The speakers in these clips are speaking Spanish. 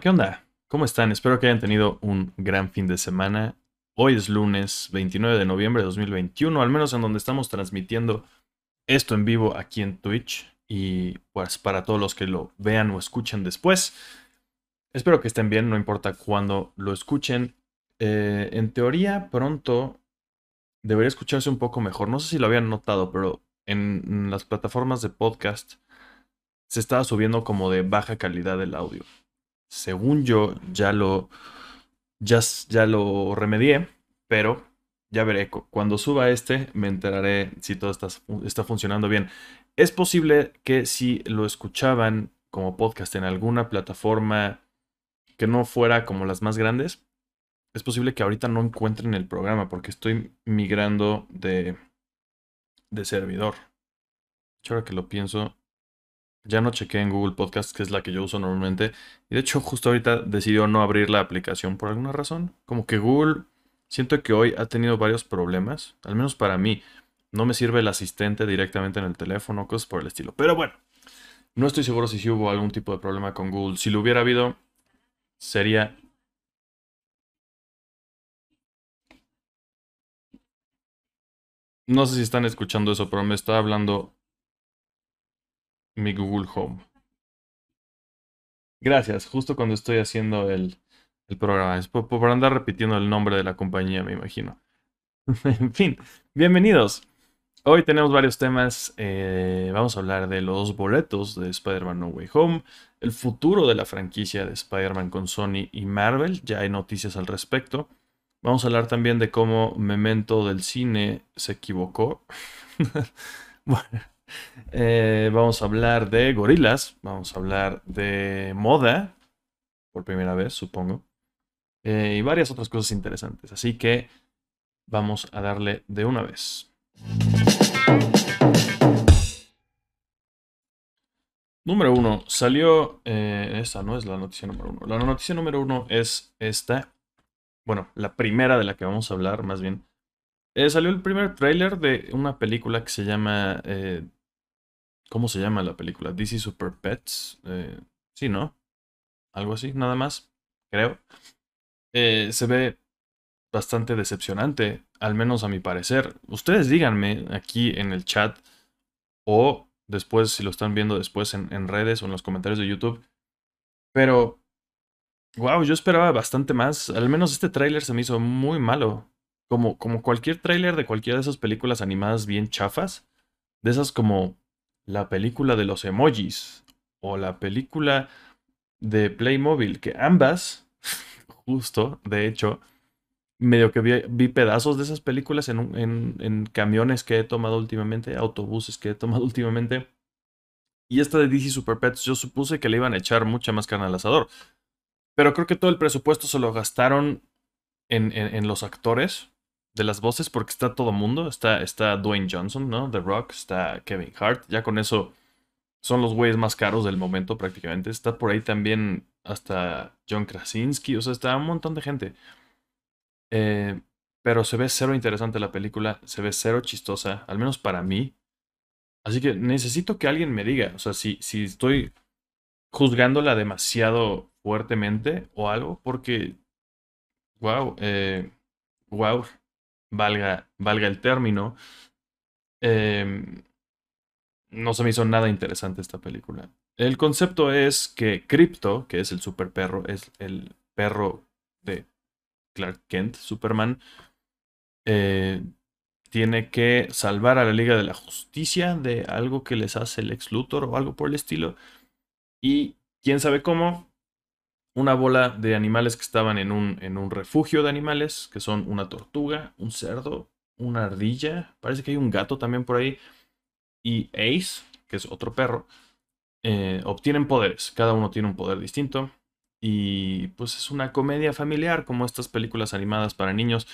¿Qué onda? ¿Cómo están? Espero que hayan tenido un gran fin de semana. Hoy es lunes 29 de noviembre de 2021, al menos en donde estamos transmitiendo esto en vivo aquí en Twitch. Y pues para todos los que lo vean o escuchen después, espero que estén bien, no importa cuándo lo escuchen. Eh, en teoría, pronto debería escucharse un poco mejor. No sé si lo habían notado, pero en las plataformas de podcast se estaba subiendo como de baja calidad el audio según yo, ya lo, ya, ya lo remedié, pero ya veré. Cuando suba este, me enteraré si todo está, está funcionando bien. Es posible que si lo escuchaban como podcast en alguna plataforma que no fuera como las más grandes, es posible que ahorita no encuentren el programa porque estoy migrando de, de servidor. Ahora que lo pienso, ya no chequé en Google Podcast, que es la que yo uso normalmente. Y de hecho, justo ahorita decidió no abrir la aplicación por alguna razón. Como que Google, siento que hoy ha tenido varios problemas, al menos para mí. No me sirve el asistente directamente en el teléfono, cosas por el estilo. Pero bueno, no estoy seguro si hubo algún tipo de problema con Google. Si lo hubiera habido, sería... No sé si están escuchando eso, pero me está hablando mi Google Home. Gracias, justo cuando estoy haciendo el, programa. Es por, andar repitiendo el nombre de la compañía, me imagino. en fin, bienvenidos. Hoy tenemos varios temas. Eh, vamos a hablar de los boletos de Spider-Man No Way Home, el futuro de la franquicia de Spider-Man con Sony y Marvel. Ya hay noticias al respecto. Vamos a hablar también de cómo Memento del cine se equivocó. bueno, eh, vamos a hablar de gorilas, vamos a hablar de moda, por primera vez, supongo, eh, y varias otras cosas interesantes. Así que vamos a darle de una vez. Número uno, salió. Eh, esta no es la noticia número uno. La noticia número uno es esta. Bueno, la primera de la que vamos a hablar, más bien. salió el primer tráiler de una película que se llama ¿Cómo se llama la película? DC Super Pets. Eh, sí, ¿no? Algo así, nada más, creo. Eh, se ve bastante decepcionante, al menos a mi parecer. Ustedes díganme aquí en el chat o después, si lo están viendo después en, en redes o en los comentarios de YouTube. Pero, wow, yo esperaba bastante más. Al menos este tráiler se me hizo muy malo. Como, como cualquier tráiler de cualquiera de esas películas animadas bien chafas. De esas como la película de los emojis o la película de Playmobil, que ambas, justo, de hecho, medio que vi, pedazos de esas películas en, en, camiones que he tomado últimamente, autobuses que he tomado últimamente. Y esta de DC Super Pets, yo supuse que le iban a echar mucha más carne al asador. Pero creo que todo el presupuesto se lo gastaron en, en los actores de las voces porque está todo mundo. Está, está Dwayne Johnson, ¿no? The Rock, está Kevin Hart. Ya con eso son los güeyes más caros del momento prácticamente. Está por ahí también hasta John Krasinski. O sea, está un montón de gente. Eh, pero se ve cero interesante la película. Se ve cero chistosa. Al menos para mí. Así que necesito que alguien me diga. O sea, si, si estoy juzgándola demasiado fuertemente o algo. Porque... Wow. Eh, wow valga, valga el término, em, no se me hizo nada interesante esta película. El concepto es que Crypto, que es el super perro, es el perro de Clark Kent, Superman, eh, tiene que salvar a la Liga de la Justicia de algo que les hace el ex Luthor o algo por el estilo. Y quién sabe cómo, una bola de animales que estaban en un, en un refugio de animales, que son una tortuga, un cerdo, una ardilla, parece que hay un gato también por ahí, y Ace, que es otro perro, eh, obtienen poderes, cada uno tiene un poder distinto, y pues es una comedia familiar como estas películas animadas para niños,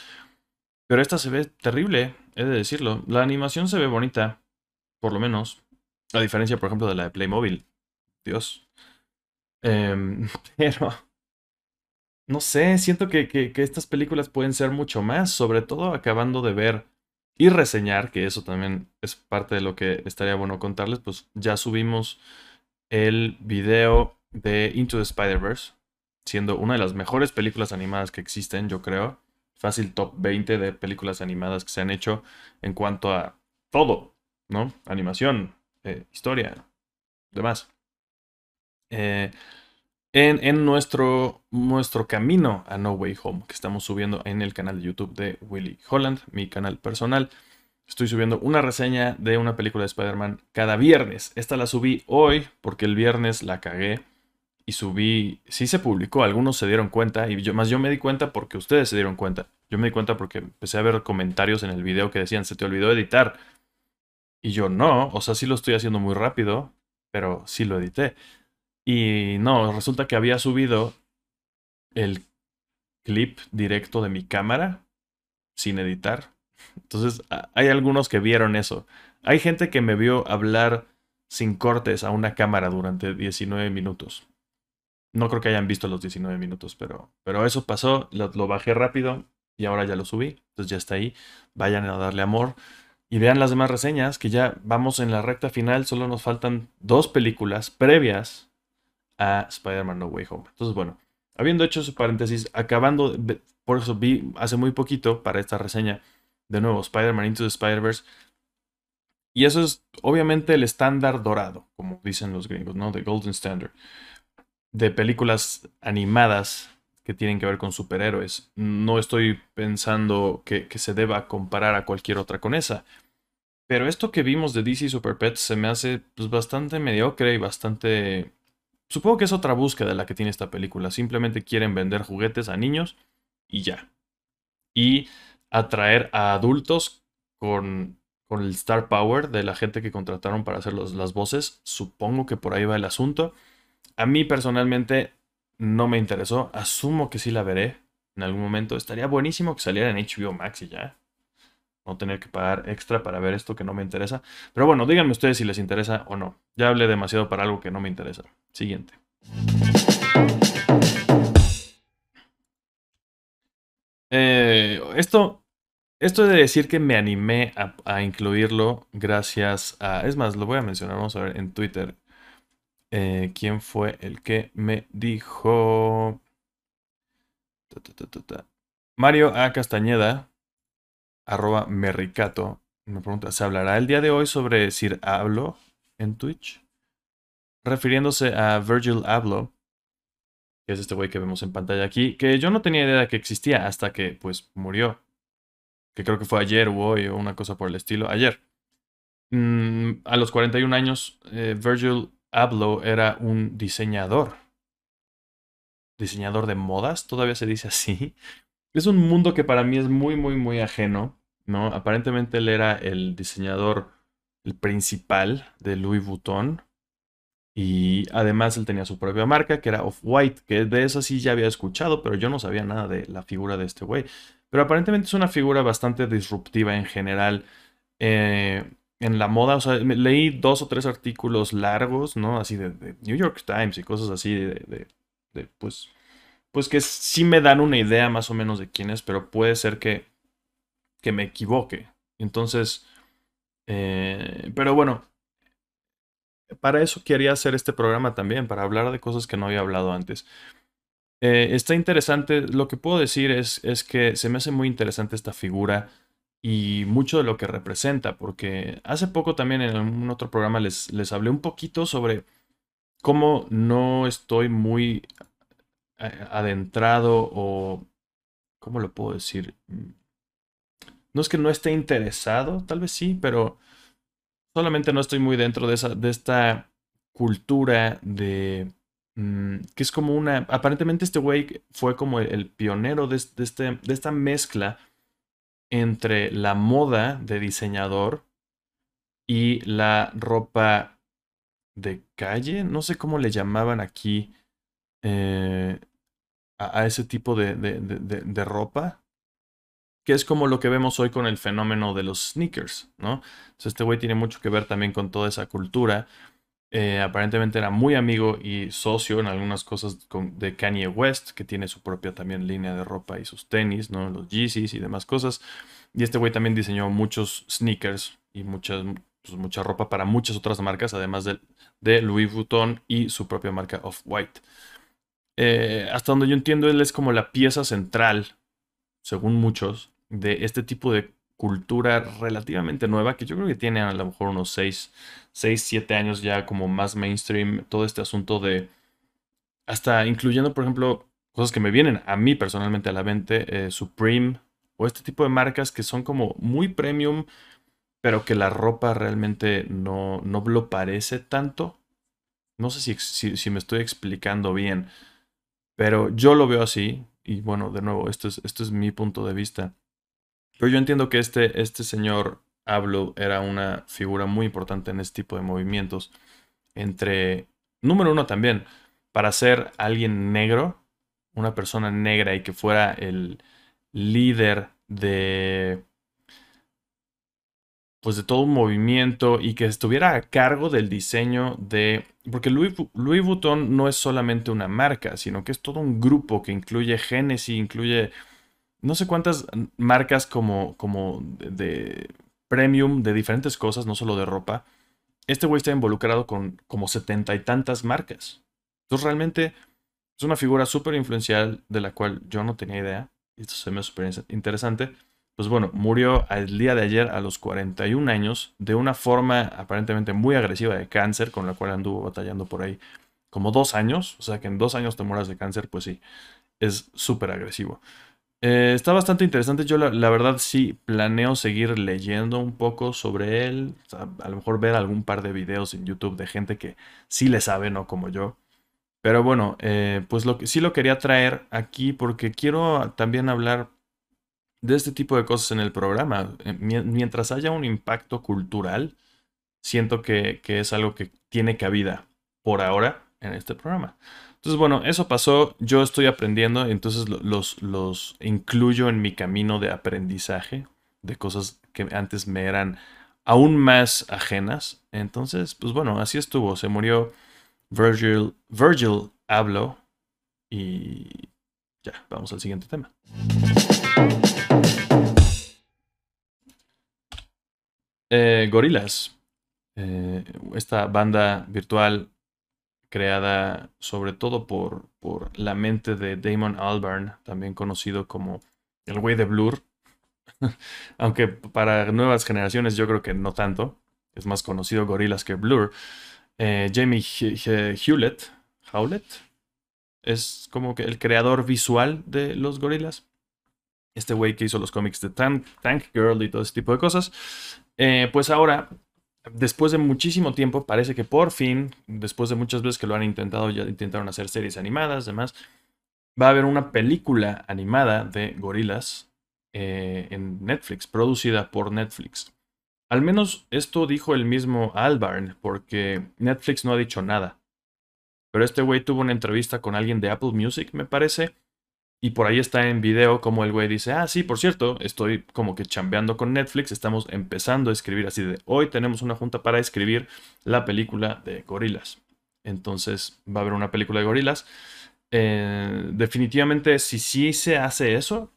pero esta se ve terrible, he de decirlo, la animación se ve bonita, por lo menos, a diferencia por ejemplo de la de Playmobil, Dios, Em, pero, no sé, siento que, que, estas películas pueden ser mucho más, sobre todo acabando de ver y reseñar, que eso también es parte de lo que estaría bueno contarles, pues ya subimos el video de Into the Spider-Verse, siendo una de las mejores películas animadas que existen, yo creo. Fácil top 20 de películas animadas que se han hecho en cuanto a todo, ¿no? Animación, eh, historia, demás. Eh, en, nuestro, nuestro camino a No Way Home, que estamos subiendo en el canal de YouTube de Willy Holland, mi canal personal. Estoy subiendo una reseña de una película de Spider-Man cada viernes. Esta la subí hoy porque el viernes la cagué y subí, sí se publicó, algunos se dieron cuenta y yo más yo me di cuenta porque ustedes se dieron cuenta. Yo me di cuenta porque empecé a ver comentarios en el video que decían, se te olvidó editar. Y yo no, o sea, sí lo estoy haciendo muy rápido, pero sí lo edité. Y no, resulta que había subido el clip directo de mi cámara sin editar. Entonces, hay algunos que vieron eso. Hay gente que me vio hablar sin cortes a una cámara durante 19 minutos. No creo que hayan visto los 19 minutos, pero, pero eso pasó, lo, bajé rápido y ahora ya lo subí. Entonces ya está ahí. Vayan a darle amor. Y vean las demás reseñas, que ya vamos en la recta final. Solo nos faltan dos películas previas a Spider-Man No Way Home. Entonces, bueno, habiendo hecho ese paréntesis, acabando, por eso vi hace muy poquito para esta reseña de nuevo Spider-Man Into the Spider-Verse. Y eso es obviamente el estándar dorado, como dicen los gringos, ¿no? The Golden Standard de películas animadas que tienen que ver con superhéroes. No estoy pensando que, se deba comparar a cualquier otra con esa. Pero esto que vimos de DC Super Pets se me hace pues, bastante mediocre y bastante... Supongo que es otra búsqueda la que tiene esta película. Simplemente quieren vender juguetes a niños y ya. Y atraer a adultos con, con el star power de la gente que contrataron para hacer las voces. Supongo que por ahí va el asunto. A mí personalmente no me interesó. Asumo que sí la veré en algún momento. Estaría buenísimo que saliera en HBO Max y ya. No tener que pagar extra para ver esto que no me interesa. Pero bueno, díganme ustedes si les interesa o no. Ya hablé demasiado para algo que no me interesa. Siguiente. Eh, esto, esto de decir que me animé a, incluirlo gracias a... Es más, lo voy a mencionar, vamos a ver en Twitter. Eh, ¿Quién fue el que me dijo? Mario A. Castañeda, arroba merricato, me pregunta, ¿se hablará el día de hoy sobre Sir Hablo en Twitch? Refiriéndose a Virgil Abloh, que es este güey que vemos en pantalla aquí, que yo no tenía idea de que existía hasta que, pues, murió. Que creo que fue ayer o hoy o una cosa por el estilo. Ayer. Mm, a los 41 años, eh, Virgil Abloh era un diseñador. Diseñador de modas, todavía se dice así. Es un mundo que para mí es muy, muy, muy ajeno, ¿no? Aparentemente él era el diseñador, principal de Louis Vuitton. Y además él tenía su propia marca, que era Off-White, que de eso sí ya había escuchado, pero yo no sabía nada de la figura de este güey. Pero aparentemente es una figura bastante disruptiva en general. Eh, en la moda, o sea, leí dos o tres artículos largos, ¿no? Así de, New York Times y cosas así de, de, pues, pues que sí me dan una idea más o menos de quién es, pero puede ser que, que me equivoque. Entonces, eh, pero bueno, para eso quería hacer este programa también, para hablar de cosas que no había hablado antes. Eh, está interesante, lo que puedo decir es, es que se me hace muy interesante esta figura y mucho de lo que representa, porque hace poco también en un otro programa les, les hablé un poquito sobre cómo no estoy muy adentrado o, ¿cómo lo puedo decir? Mm, no es que no esté interesado, tal vez sí, pero solamente no estoy muy dentro de, esa, de esta cultura de... Mm, que es como una... Aparentemente este güey fue como el, pionero de, de, este, de esta mezcla entre la moda de diseñador y la ropa de calle, no sé cómo le llamaban aquí eh, a, ese tipo de, de, ropa, que es como lo que vemos hoy con el fenómeno de los sneakers, ¿no? Entonces este güey tiene mucho que ver también con toda esa cultura eh, aparentemente era muy amigo y socio en algunas cosas de Kanye West, que tiene su propia también línea de ropa y sus tenis, ¿no? Los Yeezys y demás cosas. Y este güey también diseñó muchos sneakers y muchas, pues, mucha ropa para muchas otras marcas, además de, de Louis Vuitton y su propia marca Off-White. eh, hasta donde yo entiendo, él es como la pieza central, según muchos, de este tipo de cultura relativamente nueva, que yo creo que tiene a lo mejor unos 6, 6 7 años ya como más mainstream, todo este asunto de, hasta incluyendo, por ejemplo, cosas que me vienen a mí personalmente a la mente, eh, Supreme, o este tipo de marcas que son como muy premium, pero que la ropa realmente no, no lo parece tanto. No sé si, si, me estoy explicando bien, pero yo lo veo así. Y bueno, de nuevo, esto es, esto es mi punto de vista. Pero yo entiendo que este, este señor Hablo era una figura muy importante en este tipo de movimientos. Entre, número uno también, para ser alguien negro, una persona negra y que fuera el líder de pues de todo un movimiento y que estuviera a cargo del diseño de... Porque Louis, Louis, Vuitton no es solamente una marca, sino que es todo un grupo que incluye Genesis, incluye no sé cuántas marcas como, como de, premium de diferentes cosas, no solo de ropa. Este güey está involucrado con como setenta y tantas marcas. Entonces realmente es una figura súper influencial de la cual yo no tenía idea. Esto se me súper interesante. Pues bueno, murió el día de ayer a los 41 años de una forma aparentemente muy agresiva de cáncer, con la cual anduvo batallando por ahí como dos años. O sea que en dos años te mueras de cáncer, pues sí, es súper agresivo. Eh, está bastante interesante. Yo la, verdad sí planeo seguir leyendo un poco sobre él. a lo mejor ver algún par de videos en YouTube de gente que sí le sabe, no como yo. Pero bueno, eh, pues lo sí lo quería traer aquí porque quiero también hablar de este tipo de cosas en el programa. Eh, mientras haya un impacto cultural, siento que es algo que tiene cabida por ahora en este programa. Entonces, bueno, eso pasó, yo estoy aprendiendo, entonces los, los incluyo en mi camino de aprendizaje de cosas que antes me eran aún más ajenas. Entonces, pues bueno, así estuvo. Se murió Virgil, Virgil Abloh y ya, vamos al siguiente tema. Eh, Gorilas, eh, esta banda virtual creada sobre todo por, por la mente de Damon Albarn, también conocido como el güey de Blur. Aunque para nuevas generaciones yo creo que no tanto. Es más conocido Gorillaz que Blur. Eh, Jamie Hewlett, Howlett es como que el creador visual de los Gorillaz. Este güey que hizo los cómics de Tank, Tank Girl y todo ese tipo de cosas. Eh, pues ahora después de muchísimo tiempo, parece que por fin, después de muchas veces que lo han intentado, ya intentaron hacer series animadas, demás, va a haber una película animada de gorilas eh, en Netflix, producida por Netflix. Al menos esto dijo el mismo Albarn, porque Netflix no ha dicho nada. Pero este güey tuvo una entrevista con alguien de Apple Music, me parece, y por ahí está en video como el güey dice, ah, sí, por cierto, estoy como que chambeando con Netflix, estamos empezando a escribir así de, hoy tenemos una junta para escribir la película de gorilas. Entonces va a haber una película de gorilas. Eh, definitivamente, si sí se hace eso,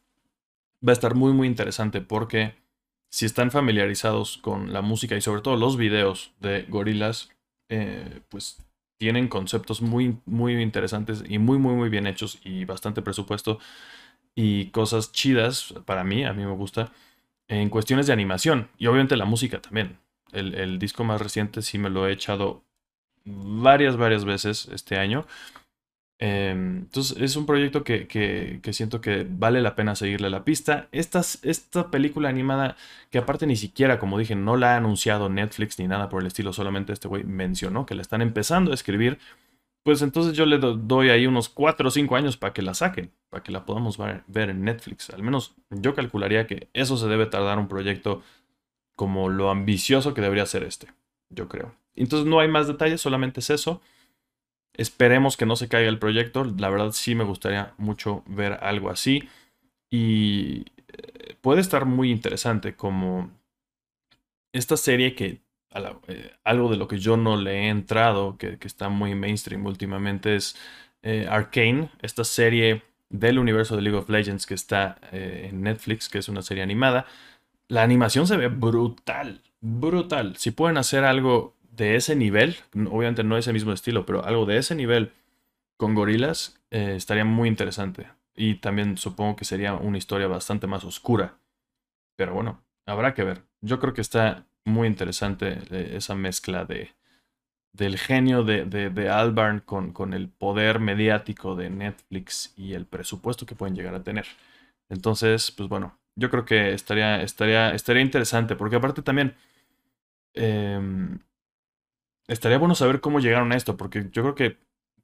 va a estar muy, muy interesante porque si están familiarizados con la música y sobre todo los videos de gorilas, eh, pues tienen conceptos muy, muy interesantes y muy, muy, muy bien hechos y bastante presupuesto y cosas chidas para mí, a mí me gusta, en cuestiones de animación y obviamente la música también. El, el disco más reciente sí me lo he echado varias, varias veces este año entonces es un proyecto que, siento que vale la pena seguirle la pista. Esta, esta película animada, que aparte ni siquiera, como dije, no la ha anunciado Netflix ni nada por el estilo, solamente este güey mencionó que la están empezando a escribir, pues entonces yo le doy ahí unos 4 o 5 años para que la saquen, para que la podamos ver en Netflix. Al menos yo calcularía que eso se debe tardar un proyecto como lo ambicioso que debería ser este, yo creo. Entonces no hay más detalles, solamente es eso. Esperemos que no se caiga el proyecto. La verdad sí me gustaría mucho ver algo así. Y eh, puede estar muy interesante como esta serie que eh, algo de lo que yo no le he entrado, que, está muy mainstream últimamente, es eh, Arcane, esta serie del universo de League of Legends que está en Netflix, que es una serie animada. La animación se ve brutal, brutal. Si pueden hacer algo de ese nivel, obviamente no ese mismo estilo, pero algo de ese nivel con gorilas eh, estaría muy interesante. Y también supongo que sería una historia bastante más oscura. Pero bueno, habrá que ver. Yo creo que está muy interesante eh, esa mezcla de, del genio de, de, Albarn con, con, el poder mediático de Netflix y el presupuesto que pueden llegar a tener. Entonces, pues bueno, yo creo que estaría, estaría, estaría interesante, porque aparte también em, estaría bueno saber cómo llegaron a esto, porque yo creo que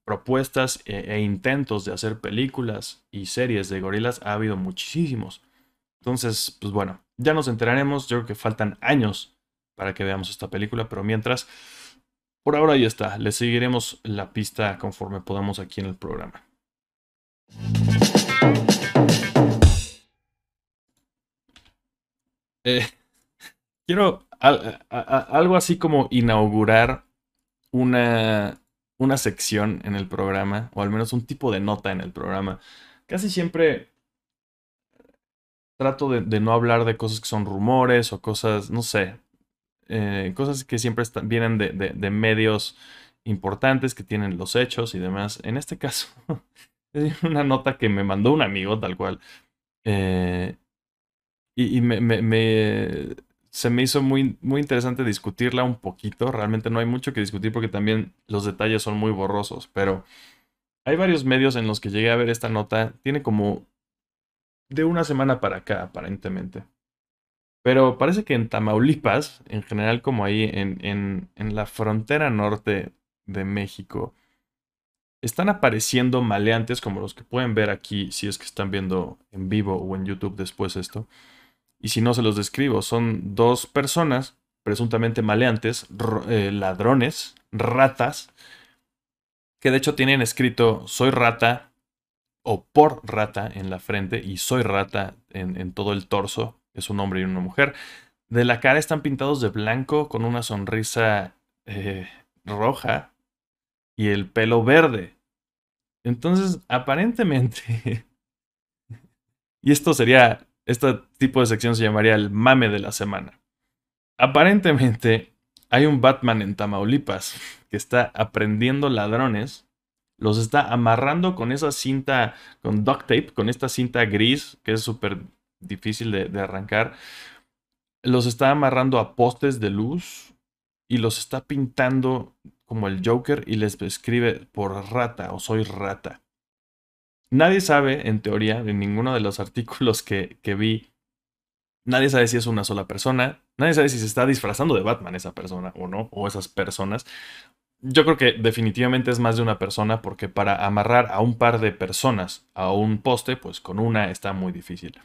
propuestas e, e, intentos de hacer películas y series de gorilas ha habido muchísimos. Entonces, pues bueno, ya nos enteraremos, yo creo que faltan años para que veamos esta película, pero mientras, por ahora ya está, le seguiremos la pista conforme podamos aquí en el programa. Eh, quiero algo así como inaugurar una, una sección en el programa, o al menos un tipo de nota en el programa. Casi siempre trato de, no hablar de cosas que son rumores o cosas, no sé, eh, cosas que siempre vienen de, medios importantes que tienen los hechos y demás. En este caso, es una nota que me mandó un amigo, tal cual. Eh, y, me, se me hizo muy, muy interesante discutirla un poquito. Realmente no hay mucho que discutir porque también los detalles son muy borrosos. Pero hay varios medios en los que llegué a ver esta nota. Tiene como de una semana para acá, aparentemente. Pero parece que en Tamaulipas, en general como ahí en, en, en la frontera norte de México, están apareciendo maleantes como los que pueden ver aquí si es que están viendo en vivo o en YouTube después esto. Y si no se los describo, son dos personas presuntamente maleantes, eh, ladrones, ratas, que de hecho tienen escrito soy rata o por rata en la frente y soy rata en, todo el torso, es un hombre y una mujer. De la cara están pintados de blanco con una sonrisa eh, roja y el pelo verde. Entonces, aparentemente, y esto sería, este tipo de sección se llamaría el mame de la semana. Aparentemente, hay un Batman en Tamaulipas que está aprendiendo ladrones los está amarrando con esa cinta, con duct tape, con esta cinta gris que es súper difícil de, arrancar. Los está amarrando a postes de luz y los está pintando como el Joker y les escribe por rata o soy rata. Nadie sabe, en teoría, en ninguno de los artículos que, que vi, nadie sabe si es una sola persona, nadie sabe si se está disfrazando de Batman esa persona o no, o esas personas, yo creo que definitivamente es más de una persona porque para amarrar a un par de personas a un poste, pues con una está muy difícil.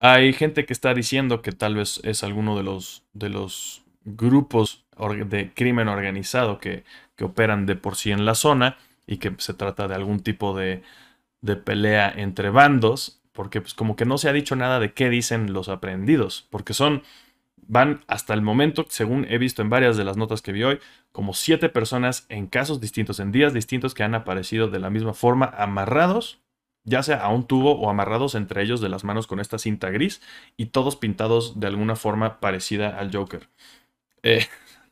Hay gente que está diciendo que tal vez es alguno de los, de los grupos de crimen organizado que, que operan de por sí en la zona y que se trata de algún tipo de, de pelea entre bandos, porque pues como que no se ha dicho nada de qué dicen los aprendidos, porque son van hasta el momento, según he visto en varias de las notas que vi hoy, como siete personas en casos distintos, en días distintos que han aparecido de la misma forma, amarrados, ya sea a un tubo o amarrados entre ellos de las manos con esta cinta gris y todos pintados de alguna forma parecida al Joker. Eh,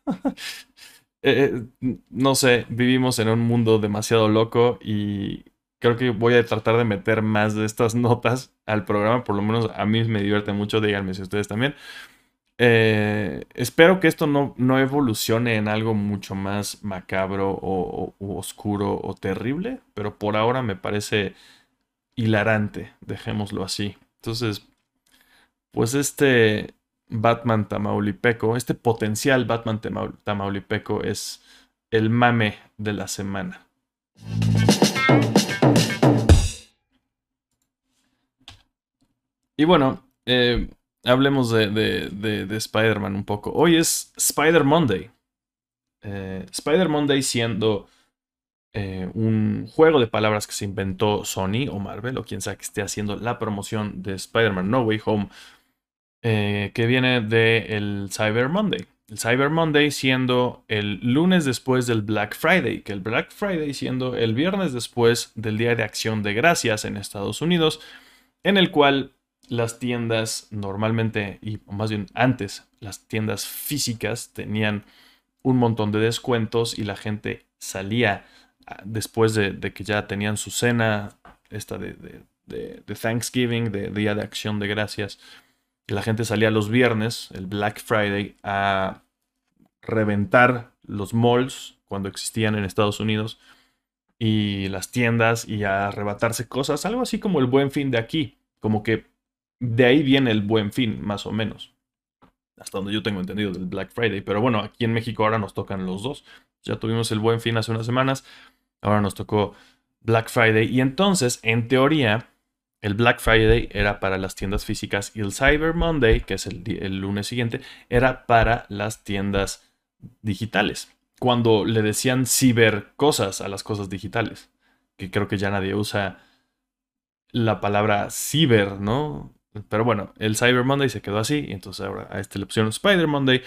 eh, no sé, vivimos en un mundo demasiado loco y creo que voy a tratar de meter más de estas notas al programa, por lo menos a mí me divierte mucho, díganme si ustedes también. Eh, espero que esto no, no, evolucione en algo mucho más macabro o, oscuro o terrible, pero por ahora me parece hilarante, dejémoslo así. Entonces, pues este Batman Tamaulipeco, este potencial Batman Tamaulipeco es el mame de la semana. Y bueno, eh, hablemos de, de, Spider-Man un poco. Hoy es Spider Monday. Eh, Spider Monday siendo eh, un juego de palabras que se inventó Sony o Marvel o quien sea que esté haciendo la promoción de Spider-Man No Way Home, que viene del Cyber Monday. El Cyber Monday siendo el lunes después del Black Friday, que el Black Friday siendo el viernes después del Día de Acción de Gracias en Estados Unidos, en el cual las tiendas normalmente, y más bien antes, las tiendas físicas tenían un montón de descuentos y la gente salía después de, que ya tenían su cena, esta de, de, Thanksgiving, de Día de Acción de Gracias, la gente salía los viernes, el Black Friday, a reventar los malls cuando existían en Estados Unidos y las tiendas y a arrebatarse cosas, algo así como el buen fin de aquí, como que de ahí viene el buen fin, más o menos. Hasta donde yo tengo entendido del Black Friday. Pero bueno, aquí en México ahora nos tocan los dos. Ya tuvimos el buen fin hace unas semanas. Ahora nos tocó Black Friday. Y entonces, en teoría, el Black Friday era para las tiendas físicas y el Cyber Monday, que es el, el lunes siguiente, era para las tiendas digitales. Cuando le decían ciber cosas a las cosas digitales. Que creo que ya nadie usa la palabra ciber, ¿no? Pero bueno, el Cyber Monday se quedó así y entonces ahora a esta la opción Spider Monday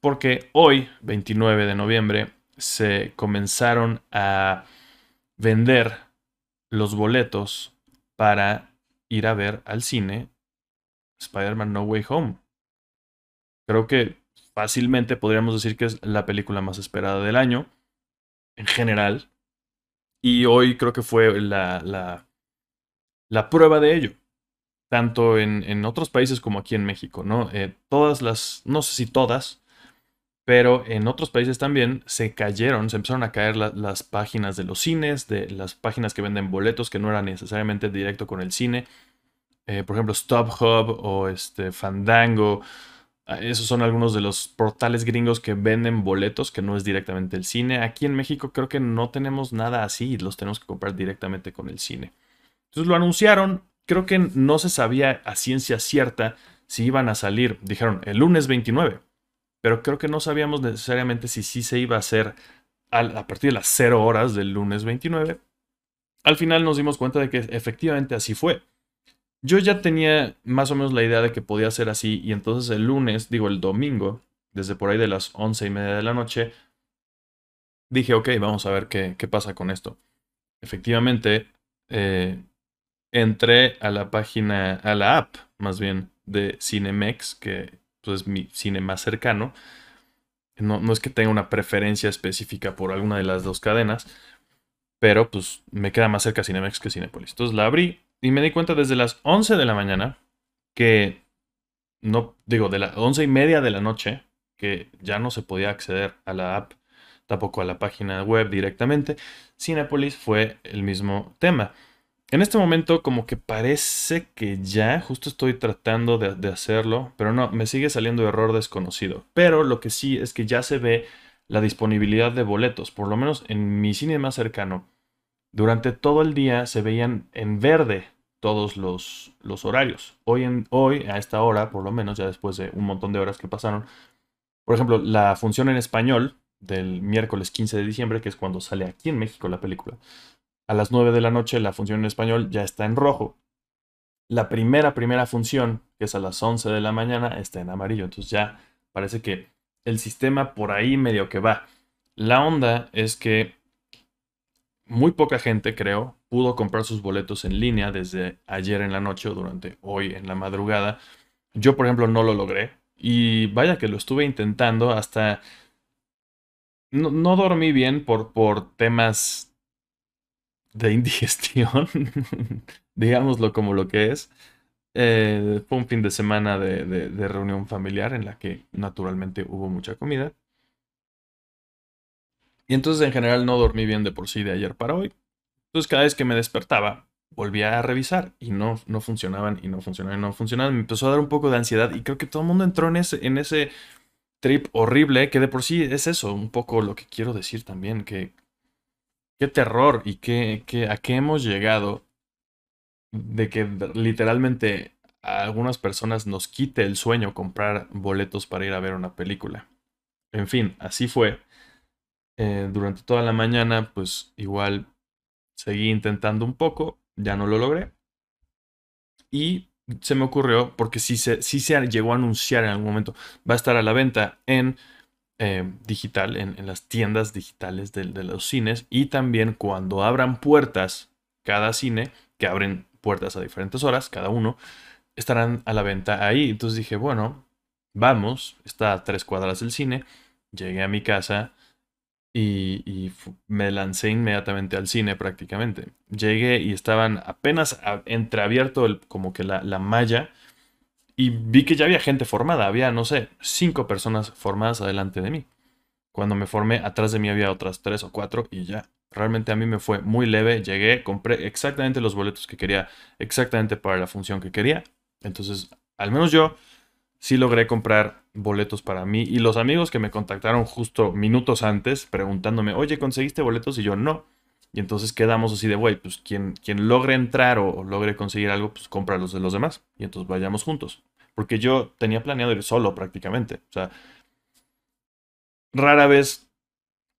porque hoy, 29 de noviembre, se comenzaron a vender los boletos para ir a ver al cine Spider-Man No Way Home. Creo que fácilmente podríamos decir que es la película más esperada del año, en general. Y hoy creo que fue la, la, la prueba de ello tanto en, otros países como aquí en México, ¿no? Eh, todas las, no sé si todas, pero en otros países también se cayeron, se empezaron a caer las páginas de los cines, de las páginas que venden boletos que no eran necesariamente directo con el cine. Eh, por ejemplo, StubHub o este, Fandango. Ah, esos son algunos de los portales gringos que venden boletos que no es directamente el cine. Aquí en México creo que no tenemos nada así, los tenemos que comprar directamente con el cine. Entonces lo anunciaron, creo que no se sabía a ciencia cierta si iban a salir, dijeron, el lunes 29, pero creo que no sabíamos necesariamente si sí se iba a hacer a, partir de las 0 horas del lunes 29. Al final nos dimos cuenta de que efectivamente así fue. Yo ya tenía más o menos la idea de que podía ser así y entonces el lunes, digo el domingo, desde por ahí de las once y media de la noche, dije, ok, vamos a ver qué, qué pasa con esto. Efectivamente, eh, entré a la página, a la app más bien de Cinemex, que pues, es mi cine más cercano. No, no, es que tenga una preferencia específica por alguna de las dos cadenas, pero pues me queda más cerca Cinemex que Cinepolis. Entonces la abrí y me di cuenta desde las 11 de la mañana que no, digo, de las 11 y media de la noche, que ya no se podía acceder a la app, tampoco a la página web directamente. Cinepolis fue el mismo tema. En este momento como que parece que ya, justo estoy tratando de, hacerlo, pero no, me sigue saliendo error desconocido. Pero lo que sí es que ya se ve la disponibilidad de boletos, por lo menos en mi cine más cercano. Durante todo el día se veían en verde todos los, los horarios. Hoy, en, hoy, a esta hora, por lo menos, ya después de un montón de horas que pasaron, por ejemplo, la función en español del miércoles 15 de diciembre, que es cuando sale aquí en México la película, a las 9 de la noche la función en español ya está en rojo. La primera, primera función, que es a las 11 de la mañana, está en amarillo. Entonces ya parece que el sistema por ahí medio que va. La onda es que muy poca gente, creo, pudo comprar sus boletos en línea desde ayer en la noche o durante hoy en la madrugada. Yo, por ejemplo, no lo logré. Y vaya que lo estuve intentando hasta... No, no dormí bien por, por temas de indigestión, digámoslo como lo que es. Eh, fue un fin de semana de, de, reunión familiar en la que naturalmente hubo mucha comida. Y entonces en general no dormí bien de por sí de ayer para hoy. Entonces cada vez que me despertaba, volvía a revisar y no, no funcionaban y no funcionaban y no funcionaban. Me empezó a dar un poco de ansiedad y creo que todo el mundo entró en ese, en ese trip horrible que de por sí es eso, un poco lo que quiero decir también, que qué terror y qué, a qué hemos llegado de que literalmente a algunas personas nos quite el sueño comprar boletos para ir a ver una película. En fin, así fue. Eh, durante toda la mañana, pues igual seguí intentando un poco, ya no lo logré. Y se me ocurrió, porque sí se, sí se llegó a anunciar en algún momento, va a estar a la venta en eh, digital, en, las tiendas digitales de, los cines y también cuando abran puertas cada cine, que abren puertas a diferentes horas, cada uno, estarán a la venta ahí. Entonces dije, bueno, vamos, está a tres cuadras del cine, llegué a mi casa y, me lancé inmediatamente al cine prácticamente. Llegué y estaban apenas entreabierto como que la malla y vi que ya había gente formada, había, no sé, cinco personas formadas adelante de mí. Cuando me formé, atrás de mí había otras tres o cuatro y ya. Realmente a mí me fue muy leve, llegué, compré exactamente los boletos que quería, exactamente para la función que quería. Entonces, al menos yo sí logré comprar boletos para mí y los amigos que me contactaron justo minutos antes preguntándome, oye, ¿conseguiste boletos? Y yo no. Y entonces quedamos así de, güey, pues quien, quien logre entrar o, logre conseguir algo, pues compra los de los demás. Y entonces vayamos juntos. Porque yo tenía planeado ir solo prácticamente. O sea, rara vez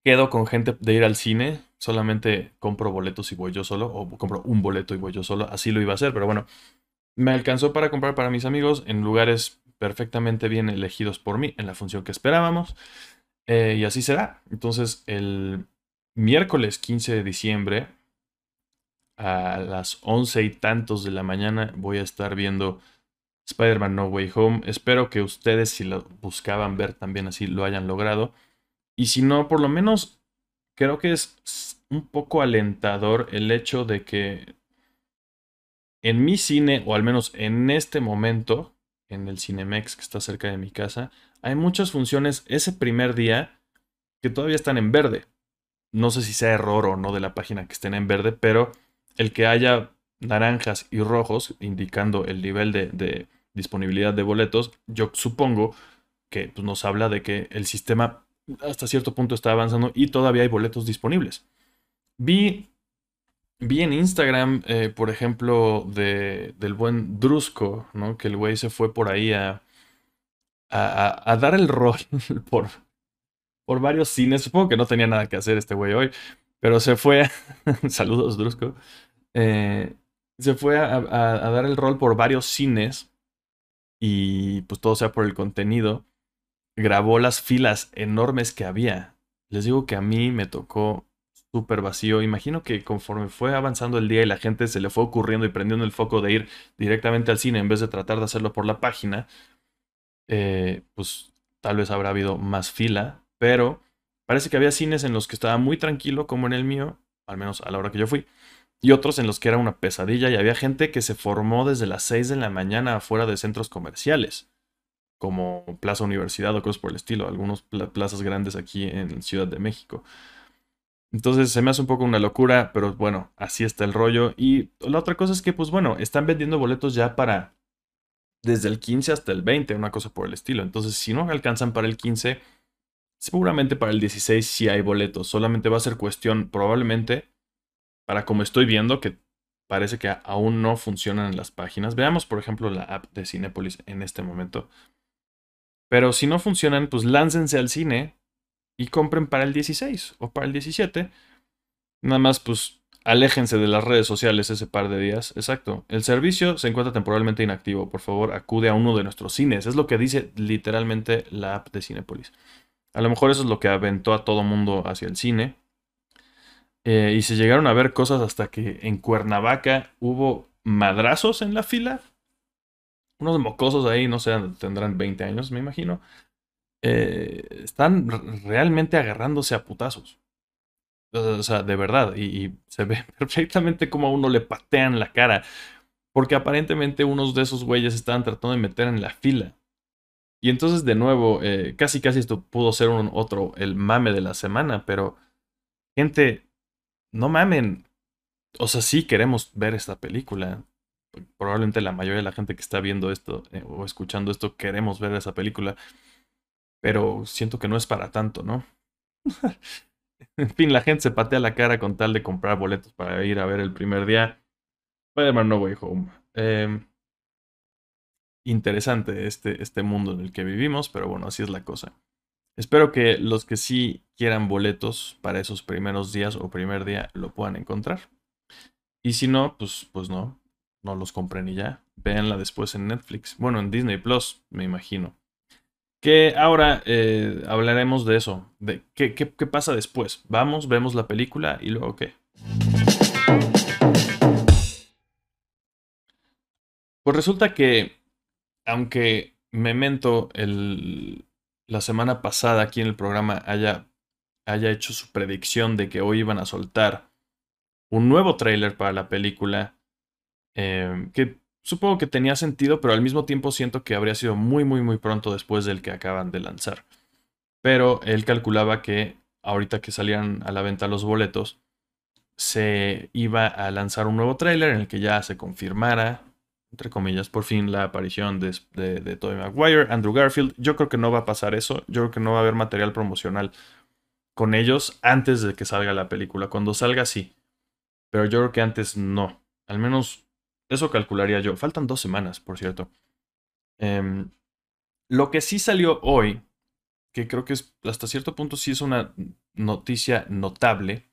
quedo con gente de ir al cine. Solamente compro boletos y voy yo solo. O compro un boleto y voy yo solo. Así lo iba a hacer. Pero bueno, me alcanzó para comprar para mis amigos en lugares perfectamente bien elegidos por mí, en la función que esperábamos. Eh, y así será. Entonces, el miércoles 15 de diciembre, a las once y tantos de la mañana, voy a estar viendo Spider-Man No Way Home. Espero que ustedes, si lo buscaban ver también así, lo hayan logrado. Y si no, por lo menos creo que es un poco alentador el hecho de que en mi cine, o al menos en este momento, en el Cinemex que está cerca de mi casa, hay muchas funciones ese primer día que todavía están en verde. No sé si sea error o no de la página que estén en verde, pero el que haya naranjas y rojos indicando el nivel de, disponibilidad de boletos, yo supongo que pues, nos habla de que el sistema hasta cierto punto está avanzando y todavía hay boletos disponibles. Vi Vi en Instagram, eh, por ejemplo, de, del buen Drusco, ¿no? Que el güey se fue por ahí a, a, dar el rol por, por varios cines. Supongo que no tenía nada que hacer este güey hoy, pero se fue. saludos, Drusco. Eh, se fue a, dar el rol por varios cines y pues todo sea por el contenido. Grabó las filas enormes que había. Les digo que a mí me tocó súper vacío. Imagino que conforme fue avanzando el día y la gente se le fue ocurriendo y prendiendo el foco de ir directamente al cine en vez de tratar de hacerlo por la página, eh, pues tal vez habrá habido más fila, pero parece que había cines en los que estaba muy tranquilo como en el mío, al menos a la hora que yo fui, y otros en los que era una pesadilla y había gente que se formó desde las 6 de la mañana afuera de centros comerciales como Plaza Universidad o cosas por el estilo, algunos plazas grandes aquí en Ciudad de México. Entonces se me hace un poco una locura, pero bueno, así está el rollo. Y la otra cosa es que, pues bueno, están vendiendo boletos ya para desde el 15 hasta el 20, una cosa por el estilo. Entonces, si no alcanzan para el 15, seguramente para el 16 sí hay boletos. Solamente va a ser cuestión, probablemente, para como estoy viendo, que parece que aún no funcionan las páginas. Veamos, por ejemplo, la app de Cinepolis en este momento. Pero si no funcionan, pues láncense al cine, y compren para el 16 o para el 17. Nada más, pues, aléjense de las redes sociales ese par de días. Exacto. El servicio se encuentra temporalmente inactivo. Por favor, acude a uno de nuestros cines. Es lo que dice literalmente la app de Cinepolis. A lo mejor eso es lo que aventó a todo mundo hacia el cine. Eh, y se llegaron a ver cosas hasta que en Cuernavaca hubo madrazos en la fila. Unos mocosos ahí, no sé, tendrán 20 años, me imagino. Eh, están realmente agarrándose a putazos. O sea, de verdad. Y, se ve perfectamente como a uno le patean la cara. Porque aparentemente unos de esos güeyes estaban tratando de meter en la fila. Y entonces, de nuevo, eh, casi casi esto pudo ser un otro, el mame de la semana. Pero, gente, no mamen. O sea, sí queremos ver esta película. Probablemente la mayoría de la gente que está viendo esto eh, o escuchando esto queremos ver esa película pero siento que no es para tanto, ¿no? en fin, la gente se patea la cara con tal de comprar boletos para ir a ver el primer día. Spider-Man No Way Home. Em, interesante este, este mundo en el que vivimos, pero bueno, así es la cosa. Espero que los que sí quieran boletos para esos primeros días o primer día lo puedan encontrar. Y si no, pues, pues no, no los compren y ya. Véanla después en Netflix. Bueno, en Disney Plus, me imagino. Que ahora eh, hablaremos de eso, de qué, qué, pasa después. Vamos, vemos la película y luego qué. Pues resulta que, aunque Memento el, la semana pasada aquí en el programa haya haya hecho su predicción de que hoy iban a soltar un nuevo tráiler para la película, em, que supongo que tenía sentido, pero al mismo tiempo siento que habría sido muy, muy, muy pronto después del que acaban de lanzar. Pero él calculaba que ahorita que salían a la venta los boletos, se iba a lanzar un nuevo tráiler en el que ya se confirmara, entre comillas, por fin la aparición de, de, de Tobey Maguire, Andrew Garfield. Yo creo que no va a pasar eso. Yo creo que no va a haber material promocional con ellos antes de que salga la película. Cuando salga, sí. Pero yo creo que antes no. Al menos eso calcularía yo. Faltan dos semanas, por cierto. Em, lo que sí salió hoy, que creo que es, hasta cierto punto sí es una noticia notable,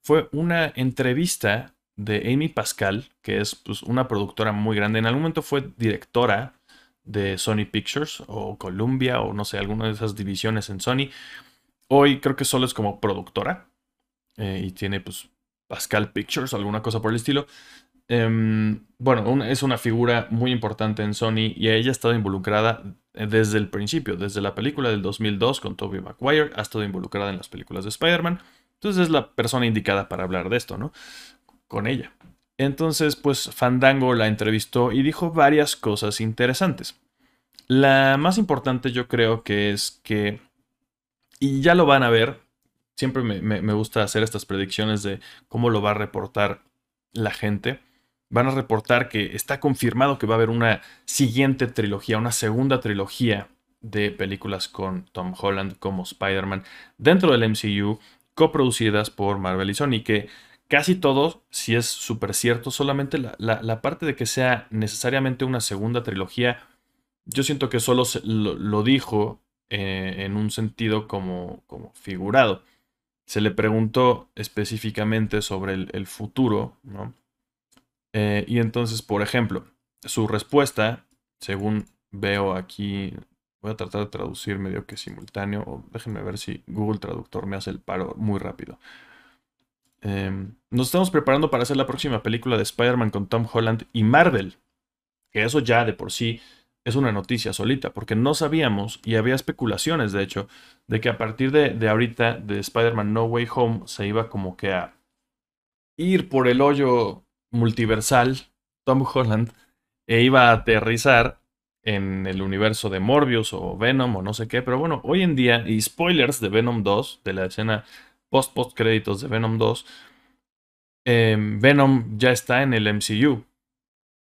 fue una entrevista de Amy Pascal, que es pues, una productora muy grande. En algún momento fue directora de Sony Pictures o Columbia o no sé, alguna de esas divisiones en Sony. Hoy creo que solo es como productora eh, y tiene pues Pascal Pictures o alguna cosa por el estilo. Em, bueno, es una figura muy importante en Sony y ella ha estado involucrada eh, desde el principio, desde la película del 2002 con Tobey Maguire, ha estado involucrada en las películas de Spider-Man. Entonces es la persona indicada para hablar de esto, ¿no? Con ella. Entonces, pues Fandango la entrevistó y dijo varias cosas interesantes. La más importante yo creo que es que, y ya lo van a ver, siempre me, gusta hacer estas predicciones de cómo lo va a reportar la gente van a reportar que está confirmado que va a haber una siguiente trilogía, una segunda trilogía de películas con Tom Holland como Spider-Man dentro del MCU, coproducidas por Marvel y Sony, que casi todo, si es súper cierto, solamente la, parte de que sea necesariamente una segunda trilogía, yo siento que solo lo, dijo eh, en un sentido como, como, figurado. Se le preguntó específicamente sobre el, el futuro, ¿no? Eh, y entonces, por ejemplo, su respuesta, según veo aquí, voy a tratar de traducir medio que simultáneo, o déjenme ver si Google Traductor me hace el paro muy rápido. Em, nos estamos preparando para hacer la próxima película de Spider-Man con Tom Holland y Marvel. Que eso ya de por sí es una noticia solita, porque no sabíamos, y había especulaciones de hecho, de que a partir de, de ahorita de Spider-Man No Way Home se iba como que a ir por el hoyo multiversal, Tom Holland, e iba a aterrizar en el universo de Morbius o Venom o no sé qué, pero bueno, hoy en día, y spoilers de Venom 2, de la escena post-post créditos de Venom 2, em, Venom ya está en el MCU.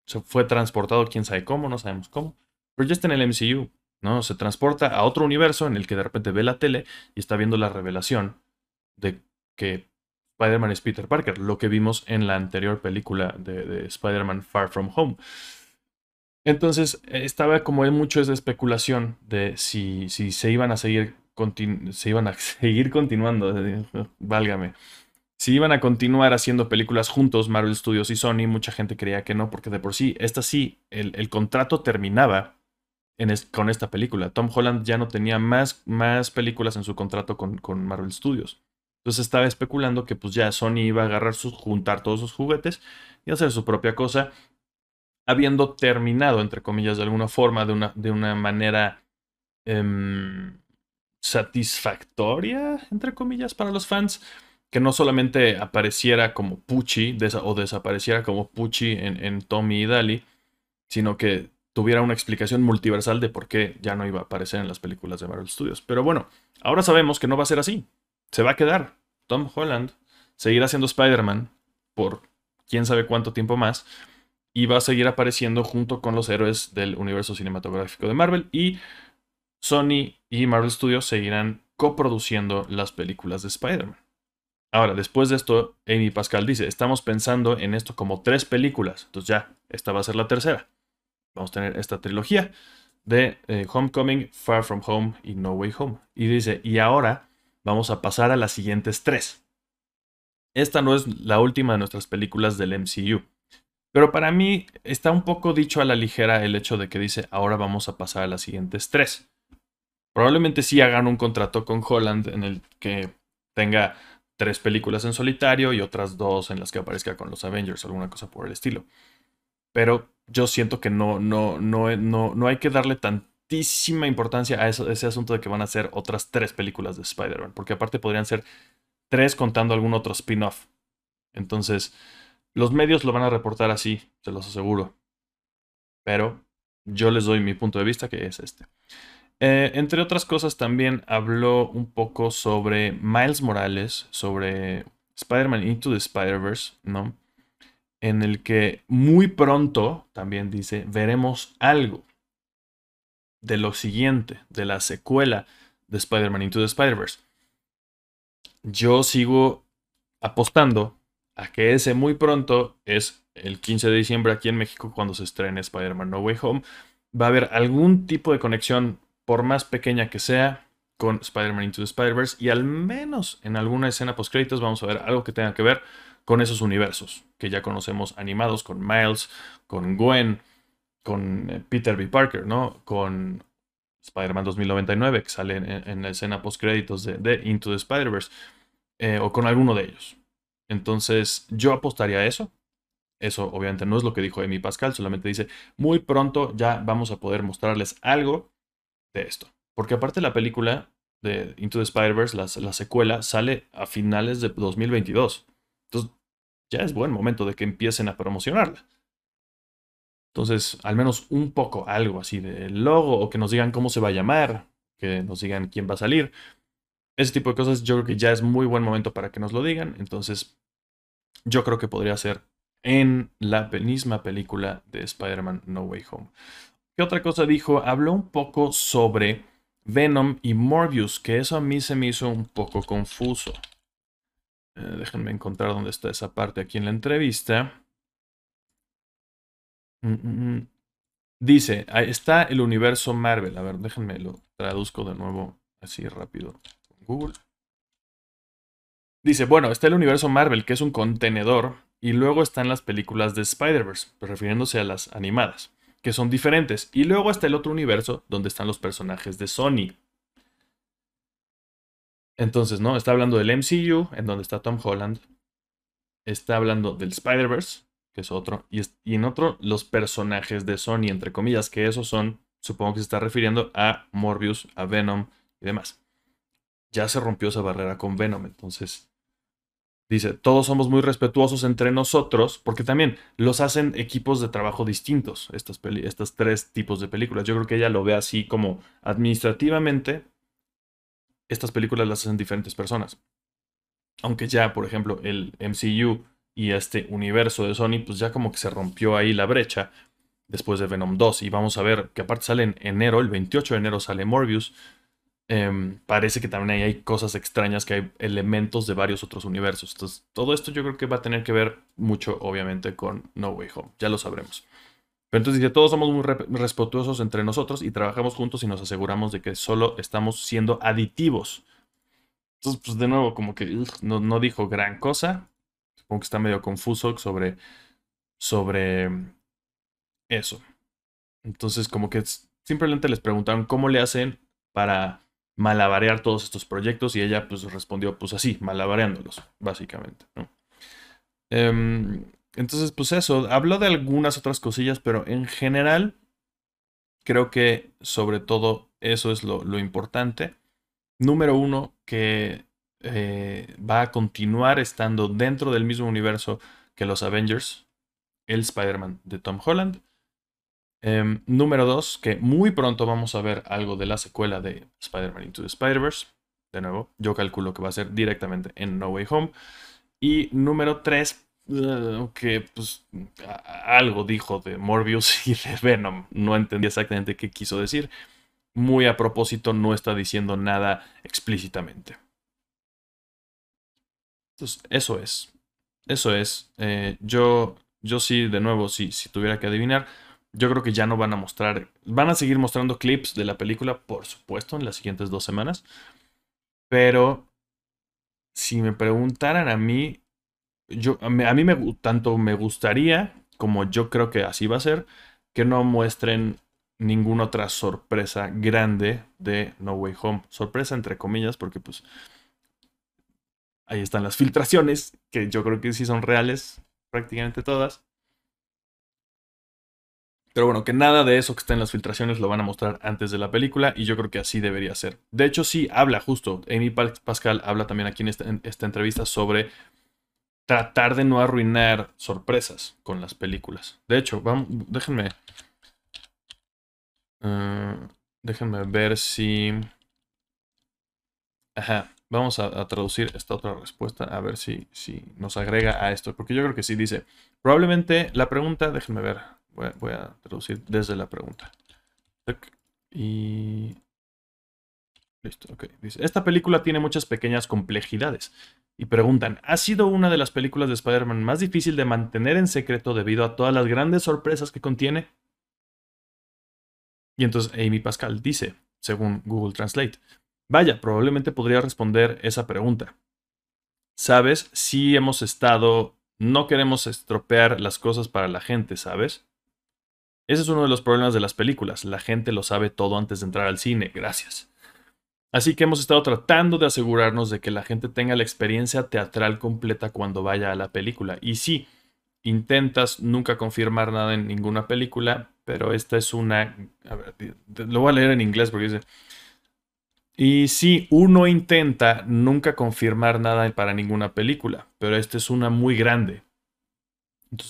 Se fue transportado, quién sabe cómo, no sabemos cómo, pero ya está en el MCU, ¿no? Se transporta a otro universo en el que de repente ve la tele y está viendo la revelación de que Spider-Man es Peter Parker, lo que vimos en la anterior película de, Spider-Man Far From Home. Entonces estaba como en mucho esa especulación de si, si se iban a seguir se iban a seguir continuando, válgame. Si iban a continuar haciendo películas juntos, Marvel Studios y Sony, mucha gente creía que no, porque de por sí, esta sí, el, contrato terminaba con esta película. Tom Holland ya no tenía más, más películas en su contrato con, con Marvel Studios. Entonces estaba especulando que pues ya Sony iba a agarrar sus, juntar todos sus juguetes y hacer su propia cosa, habiendo terminado, entre comillas, de alguna forma, de una, de una manera em, satisfactoria, entre comillas, para los fans, que no solamente apareciera como Pucci o desapareciera como Pucci en, en Tommy y Dali, sino que tuviera una explicación multiversal de por qué ya no iba a aparecer en las películas de Marvel Studios. Pero bueno, ahora sabemos que no va a ser así se va a quedar. Tom Holland seguirá siendo Spider-Man por quién sabe cuánto tiempo más y va a seguir apareciendo junto con los héroes del universo cinematográfico de Marvel y Sony y Marvel Studios seguirán coproduciendo las películas de Spider-Man. Ahora, después de esto, Amy Pascal dice, estamos pensando en esto como tres películas, entonces ya, esta va a ser la tercera. Vamos a tener esta trilogía de eh, Homecoming, Far From Home y No Way Home. Y dice, y ahora vamos a pasar a las siguientes tres. Esta no es la última de nuestras películas del MCU. Pero para mí está un poco dicho a la ligera el hecho de que dice ahora vamos a pasar a las siguientes tres. Probablemente sí hagan un contrato con Holland en el que tenga tres películas en solitario y otras dos en las que aparezca con los Avengers, alguna cosa por el estilo. Pero yo siento que no, no, no, no, no hay que darle tan, altísima importancia a ese asunto de que van a ser otras tres películas de Spider-Man, porque aparte podrían ser tres contando algún otro spin-off. Entonces, los medios lo van a reportar así, se los aseguro. Pero yo les doy mi punto de vista, que es este. Eh, entre otras cosas, también habló un poco sobre Miles Morales, sobre Spider-Man Into the Spider-Verse, ¿no? En el que muy pronto, también dice, veremos algo de lo siguiente, de la secuela de Spider-Man Into the Spider-Verse. Yo sigo apostando a que ese muy pronto es el 15 de diciembre aquí en México cuando se estrene Spider-Man No Way Home. Va a haber algún tipo de conexión, por más pequeña que sea, con Spider-Man Into the Spider-Verse y al menos en alguna escena post créditos vamos a ver algo que tenga que ver con esos universos que ya conocemos animados con Miles, con Gwen, con eh, Peter B. Parker, ¿no? Con Spider-Man 2099 que sale en, la escena post créditos de, Into the Spider-Verse eh, o con alguno de ellos. Entonces yo apostaría a eso. Eso obviamente no es lo que dijo Amy Pascal, solamente dice, muy pronto ya vamos a poder mostrarles algo de esto. Porque aparte la película de Into the Spider-Verse, la, secuela, sale a finales de 2022. Entonces ya es buen momento de que empiecen a promocionarla. Entonces, al menos un poco, algo así del logo, o que nos digan cómo se va a llamar, que nos digan quién va a salir. Ese tipo de cosas yo creo que ya es muy buen momento para que nos lo digan. Entonces, yo creo que podría ser en la misma película de Spider-Man No Way Home. ¿Qué otra cosa dijo? Habló un poco sobre Venom y Morbius, que eso a mí se me hizo un poco confuso. Eh, déjenme encontrar dónde está esa parte aquí en la entrevista. Mm, mm, mm. Dice, ahí está el universo Marvel. A ver, déjenme lo traduzco de nuevo así rápido Google. Dice, bueno, está el universo Marvel, que es un contenedor, y luego están las películas de Spider-Verse, refiriéndose a las animadas, que son diferentes. Y luego está el otro universo, donde están los personajes de Sony. Entonces, ¿no? Está hablando del MCU, en donde está Tom Holland. Está hablando del Spider-Verse, que es otro. Y, y, en otro, los personajes de Sony, entre comillas, que esos son, supongo que se está refiriendo a Morbius, a Venom y demás. Ya se rompió esa barrera con Venom, entonces Dice, todos somos muy respetuosos entre nosotros, porque también los hacen equipos de trabajo distintos, estas, estas tres tipos de películas. Yo creo que ella lo ve así como administrativamente, estas películas las hacen diferentes personas. Aunque ya, por ejemplo, el MCU y este universo de Sony, pues ya como que se rompió ahí la brecha después de Venom 2. Y vamos a ver que aparte sale en enero, el 28 de enero sale Morbius. Em, parece que también hay cosas extrañas, que hay elementos de varios otros universos. Entonces, todo esto yo creo que va a tener que ver mucho, obviamente, con No Way Home. Ya lo sabremos. Pero entonces dice, todos somos muy respetuosos entre nosotros y trabajamos juntos y nos aseguramos de que solo estamos siendo aditivos. Entonces, pues de nuevo, como que no, no, dijo gran cosa. Supongo que está medio confuso sobre, sobre eso. Entonces, como que simplemente les preguntaron cómo le hacen para malabarear todos estos proyectos y ella pues respondió pues así, malabareándolos, básicamente. Em, entonces pues eso, habló de algunas otras cosillas, pero en general creo que sobre todo eso es lo, importante. Número uno, que eh, va a continuar estando dentro del mismo universo que los Avengers, el Spider-Man de Tom Holland. Em, número 2, que muy pronto vamos a ver algo de la secuela de Spider-Man Into the Spider-Verse. De nuevo, yo calculo que va a ser directamente en No Way Home. Y número 3, eh, que pues algo dijo de Morbius y de Venom. No entendí exactamente qué quiso decir. Muy a propósito, no está diciendo nada explícitamente. Entonces, eso es. Eso es. Eh, yo, yo sí, de nuevo, si tuviera que adivinar, yo creo que ya no van a mostrar. Van a seguir mostrando clips de la película, por supuesto, en las siguientes dos semanas. Pero si me preguntaran a mí, yo, a mí, me, tanto me gustaría, como yo creo que así va a ser, que no muestren ninguna otra sorpresa grande de No Way Home. Sorpresa entre comillas, porque pues ahí están las filtraciones, que yo creo que sí son reales, prácticamente todas. Pero bueno, que nada de eso que está en las filtraciones lo van a mostrar antes de la película y yo creo que así debería ser. De hecho, sí, habla justo. Amy Pascal habla también aquí en esta, entrevista sobre tratar de no arruinar sorpresas con las películas. De hecho, vamos, déjenme... Uh, déjenme ver si... Ajá, vamos a, traducir esta otra respuesta a ver si, si nos agrega a esto. Porque yo creo que sí dice, probablemente la pregunta, déjenme ver, Voy a, traducir desde la pregunta. Y... Listo, ok. Dice, esta película tiene muchas pequeñas complejidades. Y preguntan, ¿ha sido una de las películas de Spider-Man más difícil de mantener en secreto debido a todas las grandes sorpresas que contiene? Y entonces Amy Pascal dice, según Google Translate, vaya, probablemente podría responder esa pregunta. ¿Sabes? Si hemos estado, no queremos estropear las cosas para la gente, ¿sabes? Ese es uno de los problemas de las películas. La gente lo sabe todo antes de entrar al cine. Gracias. Así que hemos estado tratando de asegurarnos de que la gente tenga la experiencia teatral completa cuando vaya a la película. Y sí, intentas nunca confirmar nada en ninguna película, pero esta es una... A ver, lo voy a leer en inglés porque dice... Y sí, uno intenta nunca confirmar nada para ninguna película, pero esta es una muy grande.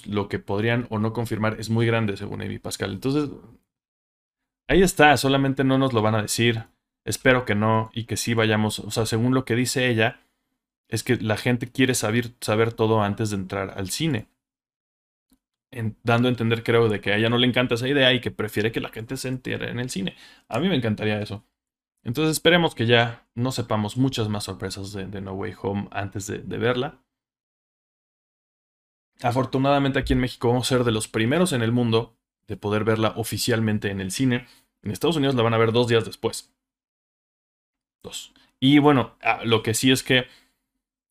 Lo que podrían o no confirmar es muy grande, según Amy Pascal. Entonces, ahí está, solamente no nos lo van a decir. Espero que no y que sí vayamos, o sea, según lo que dice ella, es que la gente quiere saber, saber todo antes de entrar al cine. dando a entender, creo, de que a ella no le encanta esa idea y que prefiere que la gente se entere en el cine. A mí me encantaría eso. Entonces esperemos que ya no sepamos muchas más sorpresas de, No Way Home antes de verla. Afortunadamente aquí en México vamos a ser de los primeros en el mundo de poder verla oficialmente en el cine. En Estados Unidos la van a ver dos días después. Dos. Y bueno, ah, lo que sí es que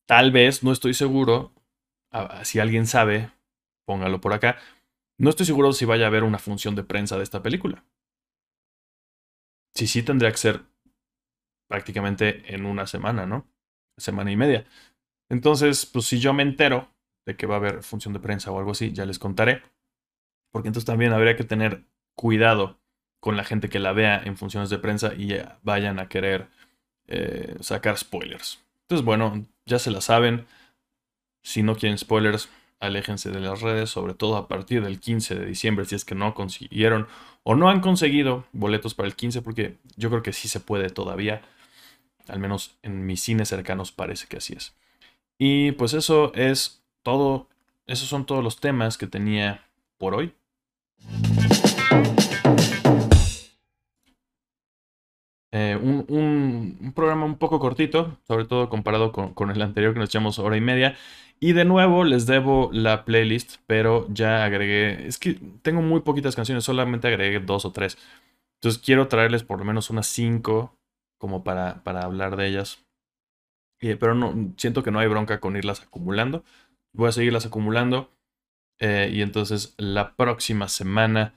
tal vez, no estoy seguro, ah, si alguien sabe, póngalo por acá, no estoy seguro si vaya a haber una función de prensa de esta película. Sí, sí tendría que ser prácticamente en una semana, ¿no? Semana y media. Entonces, pues si yo me entero de que va a haber función de prensa o algo así, ya les contaré. Porque entonces también habría que tener cuidado con la gente que la vea en funciones de prensa y vayan a querer eh, sacar spoilers. Entonces, bueno, ya se la saben. Si no quieren spoilers, aléjense de las redes, sobre todo a partir del 15 de diciembre, si es que no consiguieron o no han conseguido boletos para el 15, porque yo creo que sí se puede todavía. Al menos en mis cines cercanos parece que así es. Y pues eso es todo, esos son todos los temas que tenía por hoy. Eh, un, programa un poco cortito, sobre todo comparado con, el anterior que nos echamos hora y media. Y de nuevo les debo la playlist, pero ya agregué, es que tengo muy poquitas canciones, solamente agregué dos o tres. Entonces quiero traerles por lo menos unas cinco como para, para hablar de ellas. pero no, siento que no hay bronca con irlas acumulando. Voy a seguirlas acumulando. Eh, y entonces la próxima semana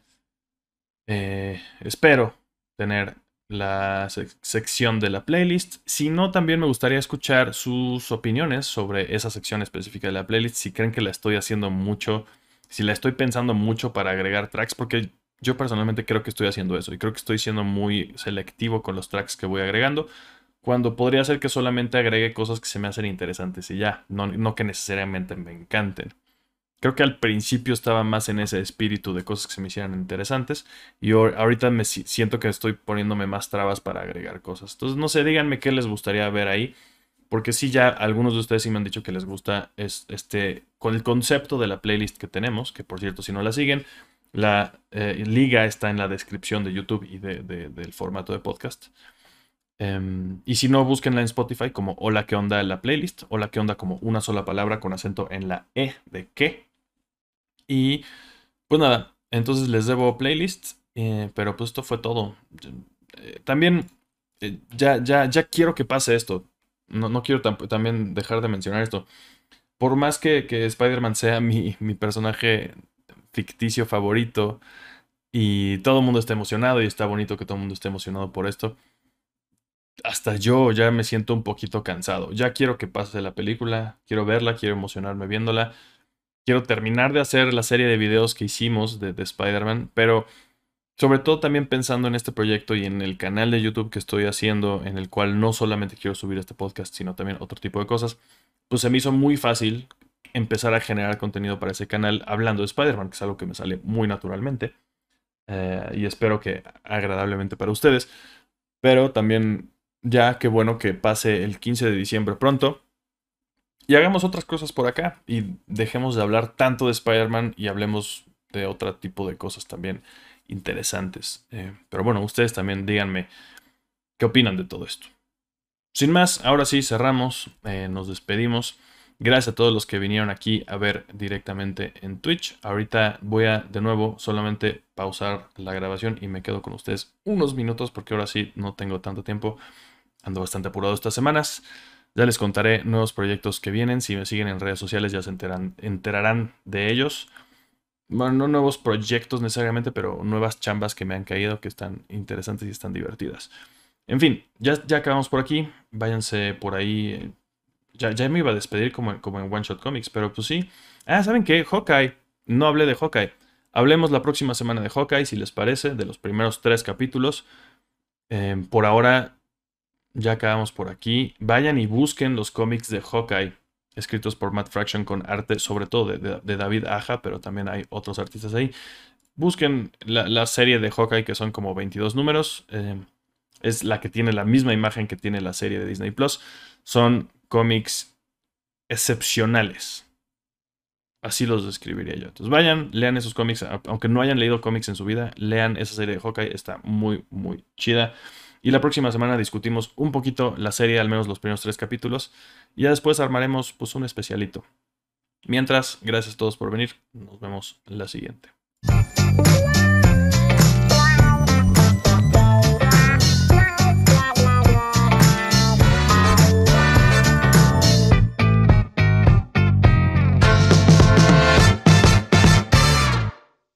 eh, espero tener la sección de la playlist. Si no, también me gustaría escuchar sus opiniones sobre esa sección específica de la playlist. Si creen que la estoy haciendo mucho, si la estoy pensando mucho para agregar tracks, porque yo personalmente creo que estoy haciendo eso y creo que estoy siendo muy selectivo con los tracks que voy agregando cuando podría ser que solamente agregue cosas que se me hacen interesantes y ya, no, que necesariamente me encanten. Creo que al principio estaba más en ese espíritu de cosas que se me hicieran interesantes y ahorita me siento que estoy poniéndome más trabas para agregar cosas. Entonces, no sé, díganme qué les gustaría ver ahí, porque sí ya algunos de ustedes sí me han dicho que les gusta este con el concepto de la playlist que tenemos, que por cierto, si no la siguen, la eh, liga está en la descripción de YouTube y del formato de podcast. Em, y si no, búsquenla en Spotify como Hola, ¿qué onda? La playlist. Hola, ¿qué onda? Como una sola palabra con acento en la E de qué. Y pues nada, entonces les debo playlist. Eh, pero pues esto fue todo. Eh, también eh, ya, ya, ya quiero que pase esto. No, no quiero también dejar de mencionar esto. Por más que, que Spider-Man sea mi, mi personaje ficticio favorito y todo el mundo está emocionado y está bonito que todo el mundo esté emocionado por esto hasta yo ya me siento un poquito cansado. Ya quiero que pase la película, quiero verla, quiero emocionarme viéndola. quiero terminar de hacer la serie de videos que hicimos de, de Spider-Man, pero sobre todo también pensando en este proyecto y en el canal de YouTube que estoy haciendo, en el cual no solamente quiero subir este podcast, sino también otro tipo de cosas, pues se me hizo muy fácil empezar a generar contenido para ese canal hablando de Spider-Man, que es algo que me sale muy naturalmente. Eh, y espero que agradablemente para ustedes. Pero también ya qué bueno que pase el 15 de diciembre pronto. Y hagamos otras cosas por acá. Y dejemos de hablar tanto de Spider-Man y hablemos de otro tipo de cosas también interesantes. Eh, pero bueno, ustedes también díganme qué opinan de todo esto. Sin más, ahora sí cerramos, eh, nos despedimos. Gracias a todos los que vinieron aquí a ver directamente en Twitch. Ahorita voy a de nuevo solamente pausar la grabación y me quedo con ustedes unos minutos porque ahora sí no tengo tanto tiempo. Ando bastante apurado estas semanas. Ya les contaré nuevos proyectos que vienen. Si me siguen en redes sociales ya se enterarán de ellos. Bueno, no nuevos proyectos necesariamente, pero nuevas chambas que me han caído que están interesantes y están divertidas. En fin, ya, ya acabamos por aquí. Váyanse por ahí ya, ya me iba a despedir como, como en One Shot Comics, pero pues sí. Ah, ¿saben qué? Hawkeye. No hablé de Hawkeye. Hablemos la próxima semana de Hawkeye, si les parece, de los primeros tres capítulos. Em, por ahora, ya acabamos por aquí. Vayan y busquen los cómics de Hawkeye, escritos por Matt Fraction con arte, sobre todo de, David Aja, pero también hay otros artistas ahí. Busquen la, serie de Hawkeye, que son como 22 números. Em, es la que tiene la misma imagen que tiene la serie de Disney Plus. Son cómics excepcionales. Así los describiría yo. Entonces vayan, lean esos cómics, aunque no hayan leído cómics en su vida, lean esa serie de Hawkeye, está muy, muy chida. Y la próxima semana discutimos un poquito la serie, al menos los primeros tres capítulos, y ya después armaremos pues un especialito. Mientras, gracias a todos por venir, nos vemos la siguiente.